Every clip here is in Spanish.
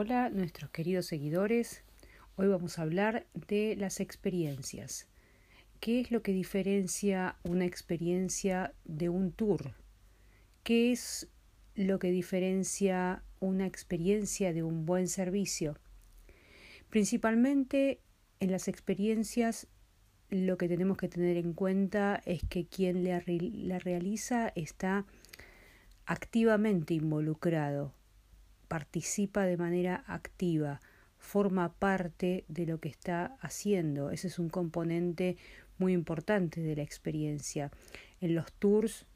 Hola nuestros queridos seguidores, hoy vamos a hablar de las experiencias. ¿Qué es lo que diferencia una experiencia de un tour? ¿Qué es lo que diferencia una experiencia de un buen servicio? Principalmente en las experiencias lo que tenemos que tener en cuenta es que quien la, realiza está activamente involucrado participa de manera activa, forma parte de lo que está haciendo. Ese es un componente muy importante de la experiencia. En los tours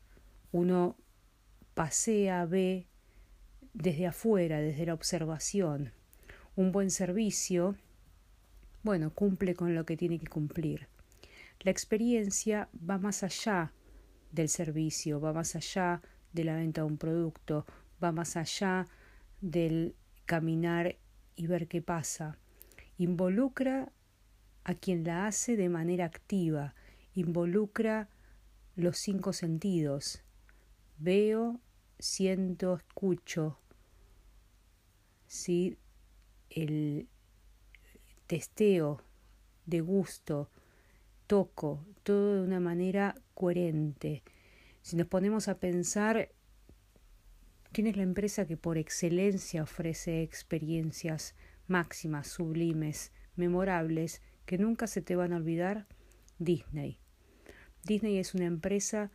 uno pasea, ve desde afuera, desde la observación. Un buen servicio, bueno, cumple con lo que tiene que cumplir. La experiencia va más allá del servicio, va más allá de la venta de un producto, va más allá del caminar y ver qué pasa. Involucra a quien la hace de manera activa, involucra los cinco sentidos. Veo, siento, escucho. ¿sí? El testeo, de gusto, toco, todo de una manera coherente. Si nos ponemos a pensar ¿Quién es la empresa que por excelencia ofrece experiencias máximas, sublimes, memorables, que nunca se te van a olvidar? Disney. Disney es una empresa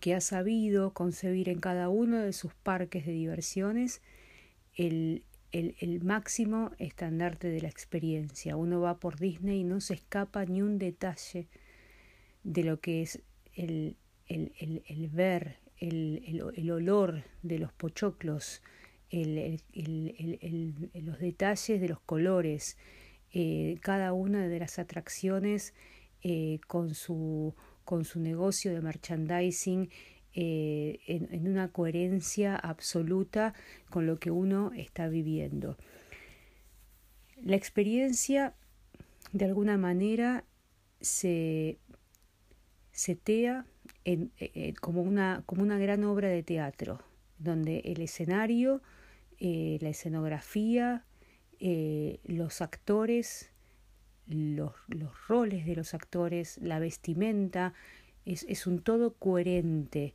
que ha sabido concebir en cada uno de sus parques de diversiones el, el, el, máximo estandarte de la experiencia. Uno va por Disney y no se escapa ni un detalle de lo que es el, el, el, el el, el, olor de los pochoclos, los detalles de los colores, eh, cada una de las atracciones eh, con, su, con su negocio de merchandising eh, en, en, una coherencia absoluta con lo que uno está viviendo. La experiencia, de alguna manera, se setea eh, eh, como, una, como una gran obra de teatro, donde el escenario, eh, la escenografía, los actores, los, los, roles de los actores, la vestimenta, es, es un todo coherente.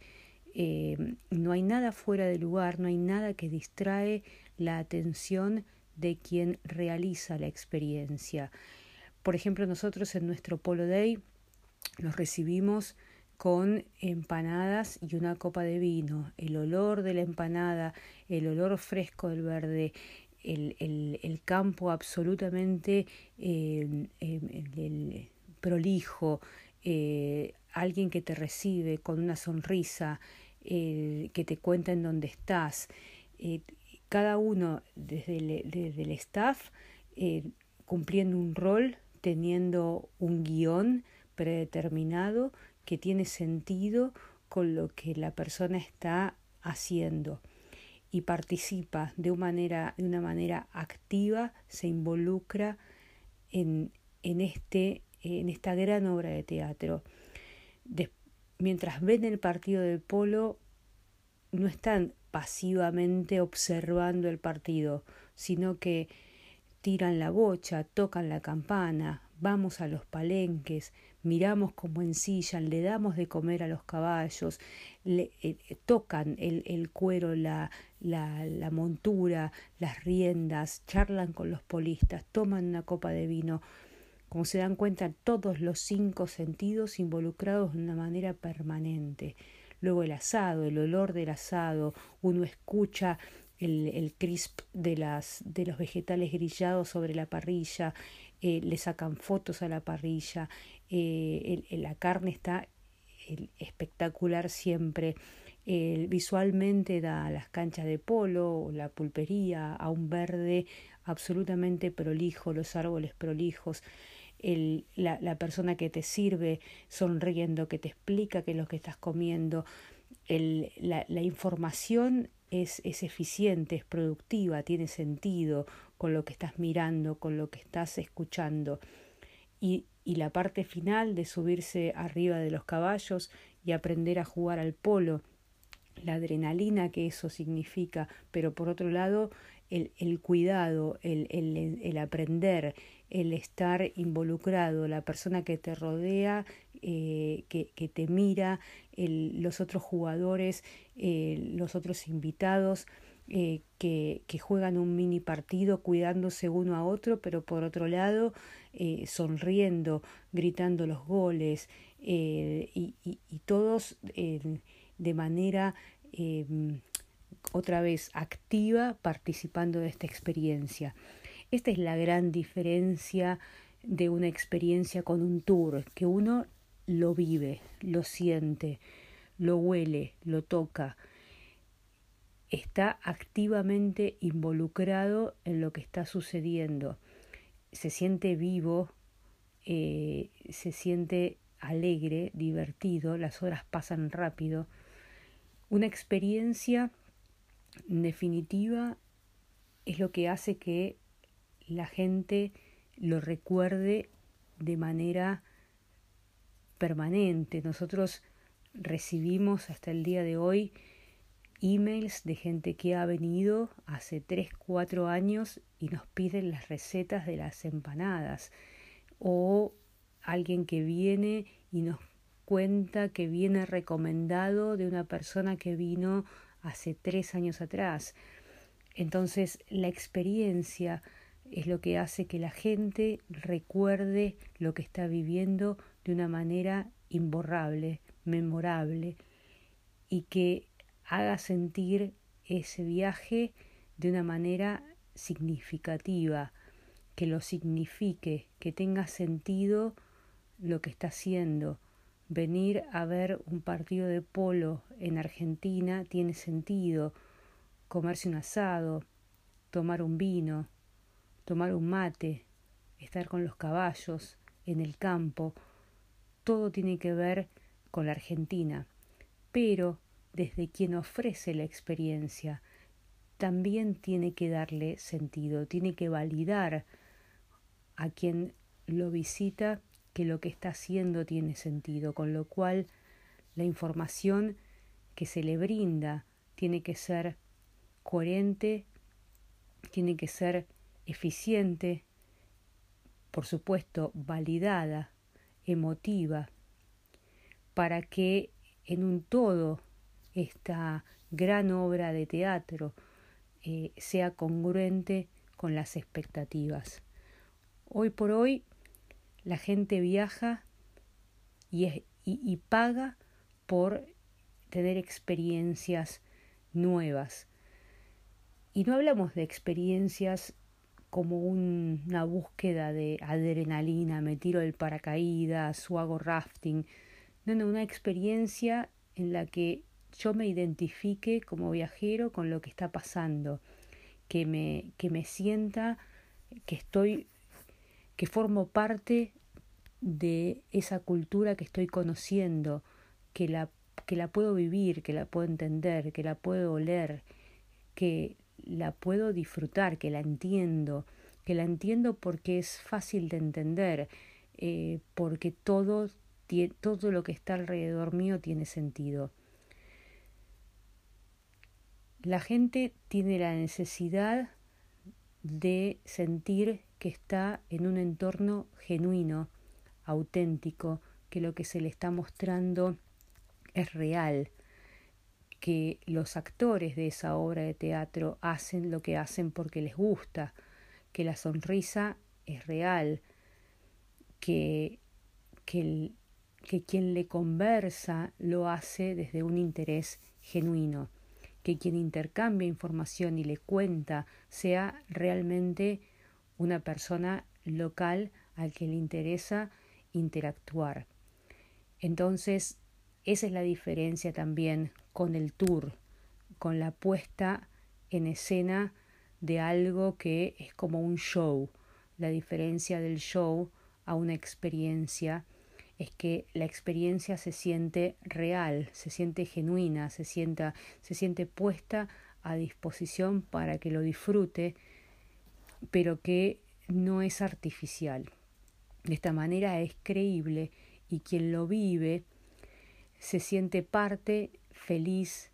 no hay nada fuera de lugar, no hay nada que distrae la atención de quien realiza la experiencia. Por ejemplo, nosotros en nuestro Polo Day los recibimos con empanadas y una copa de vino. El olor de la empanada, el olor fresco del verde, el, el, el campo absolutamente eh, el, prolijo, eh, alguien que te recibe con una sonrisa, eh, que te cuenta en dónde estás. Eh, cada uno desde el, desde el staff cumpliendo un rol, teniendo un guion predeterminado que tiene sentido con lo que la persona está haciendo y participa de una manera, de una manera activa, se involucra en, en, este, en esta gran obra de teatro. mientras ven el partido del polo, no están pasivamente observando el partido, sino que tiran la bocha, tocan la campana, vamos a los palenques, miramos cómo ensillan, le damos de comer a los caballos, le, eh, tocan el, cuero, la, montura, las riendas, charlan con los polistas, toman una copa de vino. Como se dan cuenta, todos los cinco sentidos involucrados de una manera permanente. Luego el asado, el olor del asado, uno escucha el, crisp de los vegetales grillados sobre la parrilla, eh, le sacan fotos a la parrilla, eh, la carne está espectacular siempre. visualmente da las canchas de polo, la pulpería, a un verde absolutamente prolijo, los árboles prolijos. La, persona que te sirve sonriendo, que te explica qué es lo que estás comiendo. La, información es eficiente, es productiva, tiene sentido con lo que estás mirando, con lo que estás escuchando. Y, y la parte final de subirse arriba de los caballos y aprender a jugar al polo, la adrenalina que eso significa, pero por otro lado el, cuidado, el, el, aprender, el estar involucrado, la persona que te rodea, eh, que, que, te mira, los otros jugadores, eh, los otros invitados, eh, que, juegan un mini partido cuidándose uno a otro, pero por otro lado sonriendo, gritando los goles y, y, y, todos de manera otra vez activa participando de esta experiencia. Esta es la gran diferencia de una experiencia con un tour, que uno lo vive, lo siente, lo huele, lo toca, está activamente involucrado en lo que está sucediendo, se siente vivo, eh, se siente alegre, divertido, las horas pasan rápido, una experiencia definitiva es lo que hace que la gente lo recuerde de manera permanente. Nosotros recibimos hasta el día de hoy emails de gente que ha venido hace 3, 4 años y nos piden las recetas de las empanadas o alguien que viene y nos cuenta que viene recomendado de una persona que vino hace tres años atrás. Entonces la experiencia es lo que hace que la gente recuerde lo que está viviendo de una manera imborrable, memorable, y que haga sentir ese viaje de una manera significativa, que lo signifique, que tenga sentido lo que está haciendo, venir a ver un partido de polo en Argentina tiene sentido, comerse un asado, tomar un vino, tomar un mate, estar con los caballos, en el campo, todo tiene que ver con la Argentina, pero desde quien ofrece la experiencia también tiene que darle sentido, tiene que validar a quien lo visita que lo que está haciendo tiene sentido, con lo cual la información que se le brinda tiene que ser coherente, tiene que ser eficiente, por supuesto, validada, emotiva, para que en un todo esta gran obra de teatro eh, sea congruente con las expectativas. Hoy por hoy la gente viaja y, paga por tener experiencias nuevas. Y no hablamos de experiencias como una búsqueda de adrenalina, me tiro del paracaídas o hago rafting. No, no, una experiencia en la que yo me identifique como viajero con lo que está pasando, que me, que me sienta que estoy, que formo parte de esa cultura que estoy conociendo, que la, que la puedo vivir, que la puedo entender, que la puedo oler, que la puedo disfrutar, que la entiendo, que la entiendo porque es fácil de entender, eh, porque todo, todo lo que está alrededor mío tiene sentido. La gente tiene la necesidad de sentir que está en un entorno genuino, auténtico, que lo que se le está mostrando es real, que los actores de esa obra de teatro hacen lo que hacen porque les gusta, que la sonrisa es real, que, que, que quien le conversa lo hace desde un interés genuino, que quien intercambia información y le cuenta sea realmente una persona local al que le interesa interactuar. Entonces, esa es la diferencia también con el tour, con la puesta en escena de algo que es como un show. La diferencia del show a una experiencia es que la experiencia se siente real, se siente genuina, se, sienta, se siente puesta a disposición para que lo disfrute, pero que no es artificial. De esta manera es creíble y quien lo vive se siente parte, feliz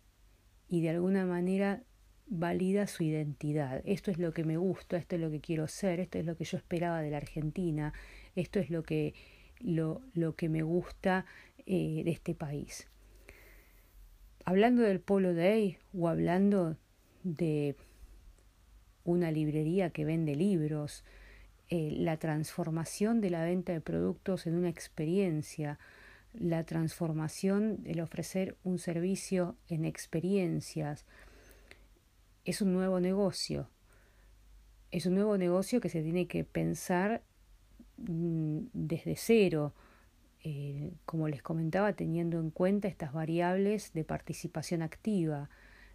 y de alguna manera valida su identidad. Esto es lo que me gusta, esto es lo que quiero ser, esto es lo que yo esperaba de la Argentina, esto es lo que, lo, lo que me gusta eh, de este país. Hablando del Polo Day o hablando de una librería que vende libros, eh, la transformación de la venta de productos en una experiencia, la transformación, el ofrecer un servicio en experiencias, es un nuevo negocio. Es un nuevo negocio que se tiene que pensar desde cero, eh, como les comentaba, teniendo en cuenta estas variables de participación activa,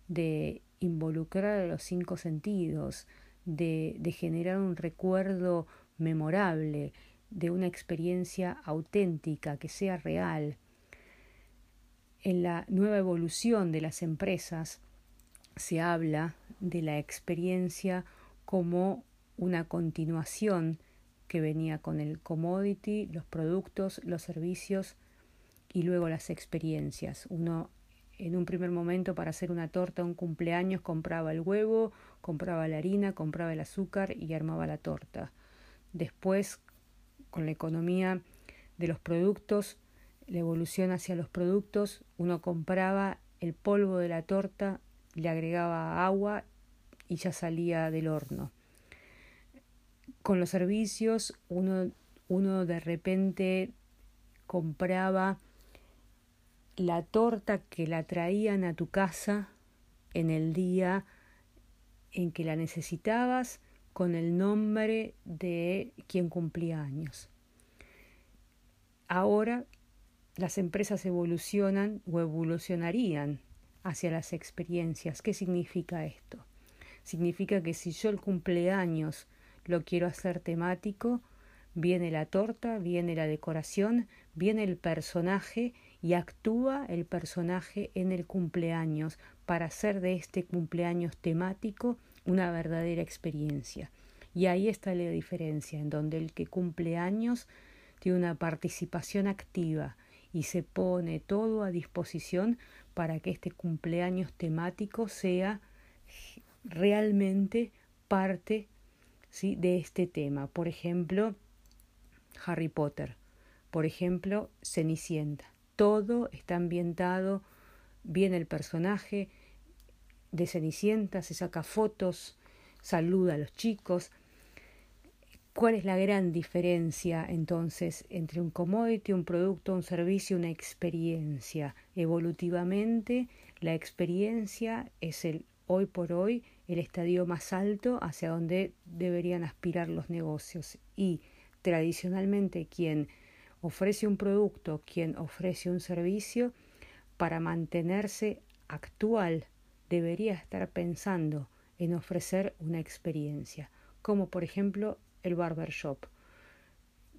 de involucrar a los cinco sentidos, de, de generar un recuerdo memorable, de una experiencia auténtica, que sea real. En la nueva evolución de las empresas se habla de la experiencia como una continuación que venía con el commodity, los productos, los servicios y luego las experiencias. Uno en un primer momento para hacer una torta, un cumpleaños, compraba el huevo, compraba la harina, compraba el azúcar y armaba la torta. Después, con la economía de los productos, la evolución hacia los productos, uno compraba el polvo de la torta, le agregaba agua y ya salía del horno. Con los servicios, uno, uno de repente compraba la torta que la traían a tu casa en el día en que la necesitabas con el nombre de quien cumplía años. Ahora las empresas evolucionan o evolucionarían hacia las experiencias. ¿Qué significa esto? Significa que si yo el cumpleaños lo quiero hacer temático, viene la torta, viene la decoración, viene el personaje y actúa el personaje en el cumpleaños para hacer de este cumpleaños temático una verdadera experiencia. Y ahí está la diferencia, en donde el que cumple años tiene una participación activa y se pone todo a disposición para que este cumpleaños temático sea realmente parte ¿sí? de este tema. Por ejemplo, Harry Potter. Por ejemplo, Cenicienta. Todo está ambientado, viene el personaje de Cenicienta, se saca fotos, saluda a los chicos. ¿Cuál es la gran diferencia entonces entre un commodity, un producto, un servicio, una experiencia? Evolutivamente, la experiencia es el hoy por hoy el estadio más alto hacia donde deberían aspirar los negocios y tradicionalmente quien ofrece un producto, quien ofrece un servicio, para mantenerse actual debería estar pensando en ofrecer una experiencia, como por ejemplo el barbershop.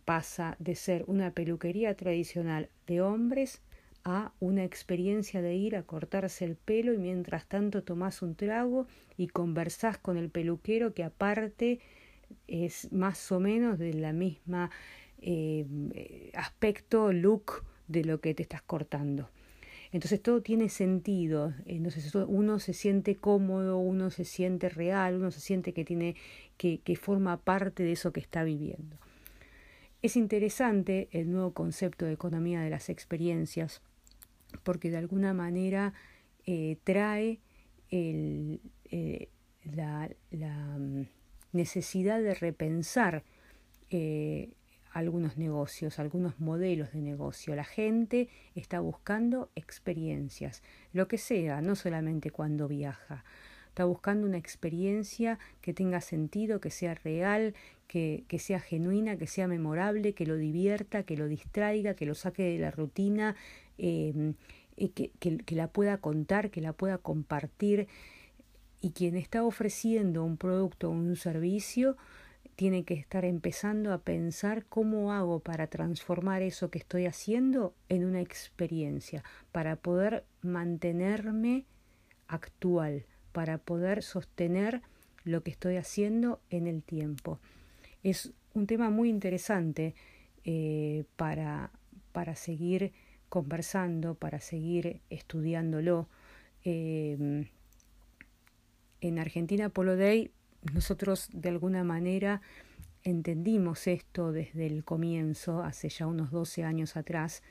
Pasa de ser una peluquería tradicional de hombres a una experiencia de ir a cortarse el pelo y mientras tanto tomás un trago y conversás con el peluquero que aparte es más o menos de la misma eh, aspecto, look de lo que te estás cortando. Entonces todo tiene sentido, entonces uno se siente cómodo, uno se siente real, uno se siente que tiene que, que forma parte de eso que está viviendo. Es interesante el nuevo concepto de economía de las experiencias, porque de alguna manera eh, trae eh, la, la, mm, necesidad de repensar eh, algunos negocios, algunos modelos de negocio. La gente está buscando experiencias, lo que sea, no solamente cuando viaja. Está buscando una experiencia que tenga sentido, que sea real, que, que sea genuina, que sea memorable, que lo divierta, que lo distraiga, que lo saque de la rutina, que, que la pueda contar, que la pueda compartir. Y quien está ofreciendo un producto o un servicio, tiene que estar empezando a pensar cómo hago para transformar eso que estoy haciendo en una experiencia, para poder mantenerme actual, para poder sostener lo que estoy haciendo en el tiempo. Es un tema muy interesante eh, para, para seguir conversando, para seguir estudiándolo. Eh, en Argentina Polo Day nosotros de alguna manera entendimos esto desde el comienzo, hace ya unos 12 años atrás,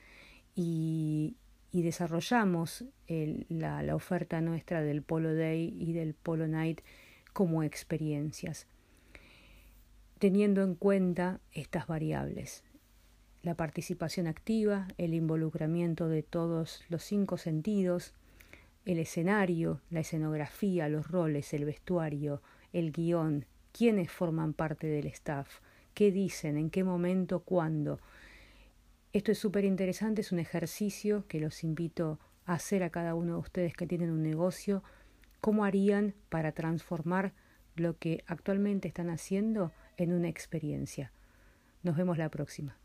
y, desarrollamos la, la oferta nuestra del Polo Day y del Polo Night como experiencias, teniendo en cuenta estas variables. La participación activa, el involucramiento de todos los cinco sentidos, el escenario, la escenografía, los roles, el vestuario, el guion, quiénes forman parte del staff, qué dicen, en qué momento, cuándo. Esto es súper interesante, es un ejercicio que los invito a hacer a cada uno de ustedes que tienen un negocio, cómo harían para transformar lo que actualmente están haciendo en una experiencia. Nos vemos la próxima.